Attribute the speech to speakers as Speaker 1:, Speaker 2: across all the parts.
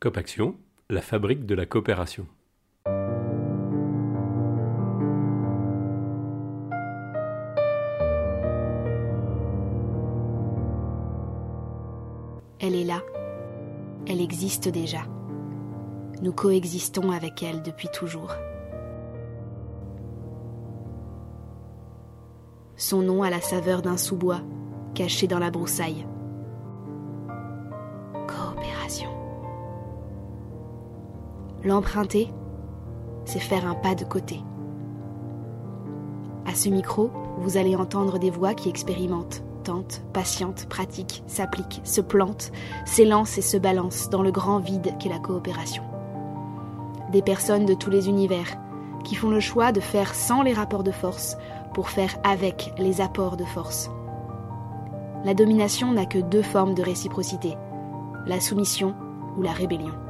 Speaker 1: Copaction, la fabrique de la coopération.
Speaker 2: Elle est là. Elle existe déjà. Nous coexistons avec elle depuis toujours. Son nom a la saveur d'un sous-bois caché dans la broussaille. Coopération. L'emprunter, c'est faire un pas de côté. À ce micro, vous allez entendre des voix qui expérimentent, tentent, patientent, pratiquent, s'appliquent, se plantent, s'élancent et se balancent dans le grand vide qu'est la coopération. Des personnes de tous les univers qui font le choix de faire sans les rapports de force pour faire avec les apports de force. La domination n'a que deux formes de réciprocité, la soumission ou la rébellion.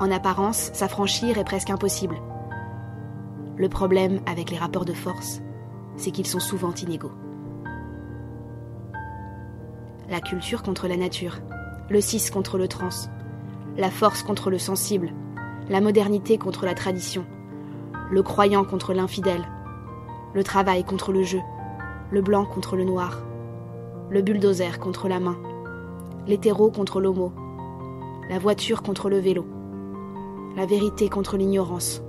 Speaker 2: En apparence, s'affranchir est presque impossible. Le problème avec les rapports de force, c'est qu'ils sont souvent inégaux. La culture contre la nature, le cis contre le trans, la force contre le sensible, la modernité contre la tradition, le croyant contre l'infidèle, le travail contre le jeu, le blanc contre le noir, le bulldozer contre la main, l'hétéro contre l'homo, la voiture contre le vélo, la vérité contre l'ignorance,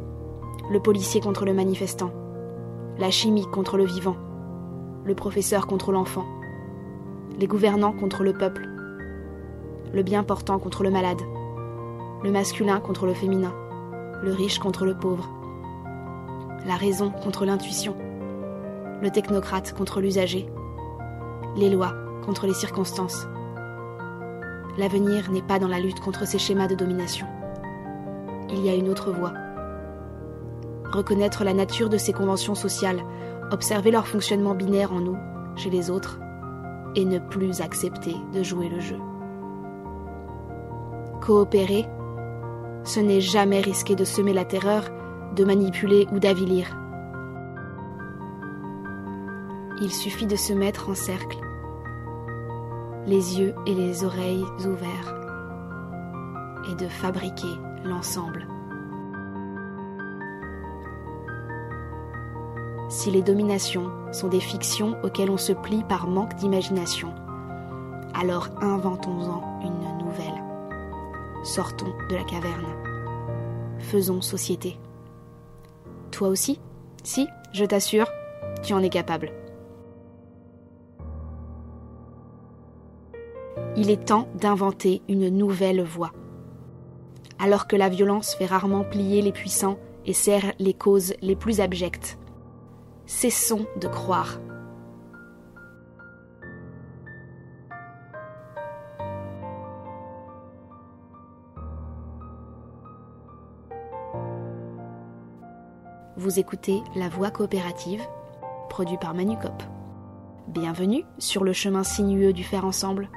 Speaker 2: le policier contre le manifestant, la chimie contre le vivant, le professeur contre l'enfant, les gouvernants contre le peuple, le bien portant contre le malade, le masculin contre le féminin, le riche contre le pauvre, la raison contre l'intuition, le technocrate contre l'usager, les lois contre les circonstances. L'avenir n'est pas dans la lutte contre ces schémas de domination. Il y a une autre voie. Reconnaître la nature de ces conventions sociales, observer leur fonctionnement binaire en nous, chez les autres, et ne plus accepter de jouer le jeu. Coopérer, ce n'est jamais risquer de semer la terreur, de manipuler ou d'avilir. Il suffit de se mettre en cercle, les yeux et les oreilles ouverts, et de fabriquer l'ensemble. Si les dominations sont des fictions auxquelles on se plie par manque d'imagination, alors inventons-en une nouvelle. Sortons de la caverne. Faisons société. Toi aussi? Si, je t'assure, tu en es capable. Il est temps d'inventer une nouvelle voie. Alors que la violence fait rarement plier les puissants et serre les causes les plus abjectes, cessons de croire. Vous écoutez La Voix coopérative, produit par Manucop. Bienvenue sur le chemin sinueux du faire ensemble.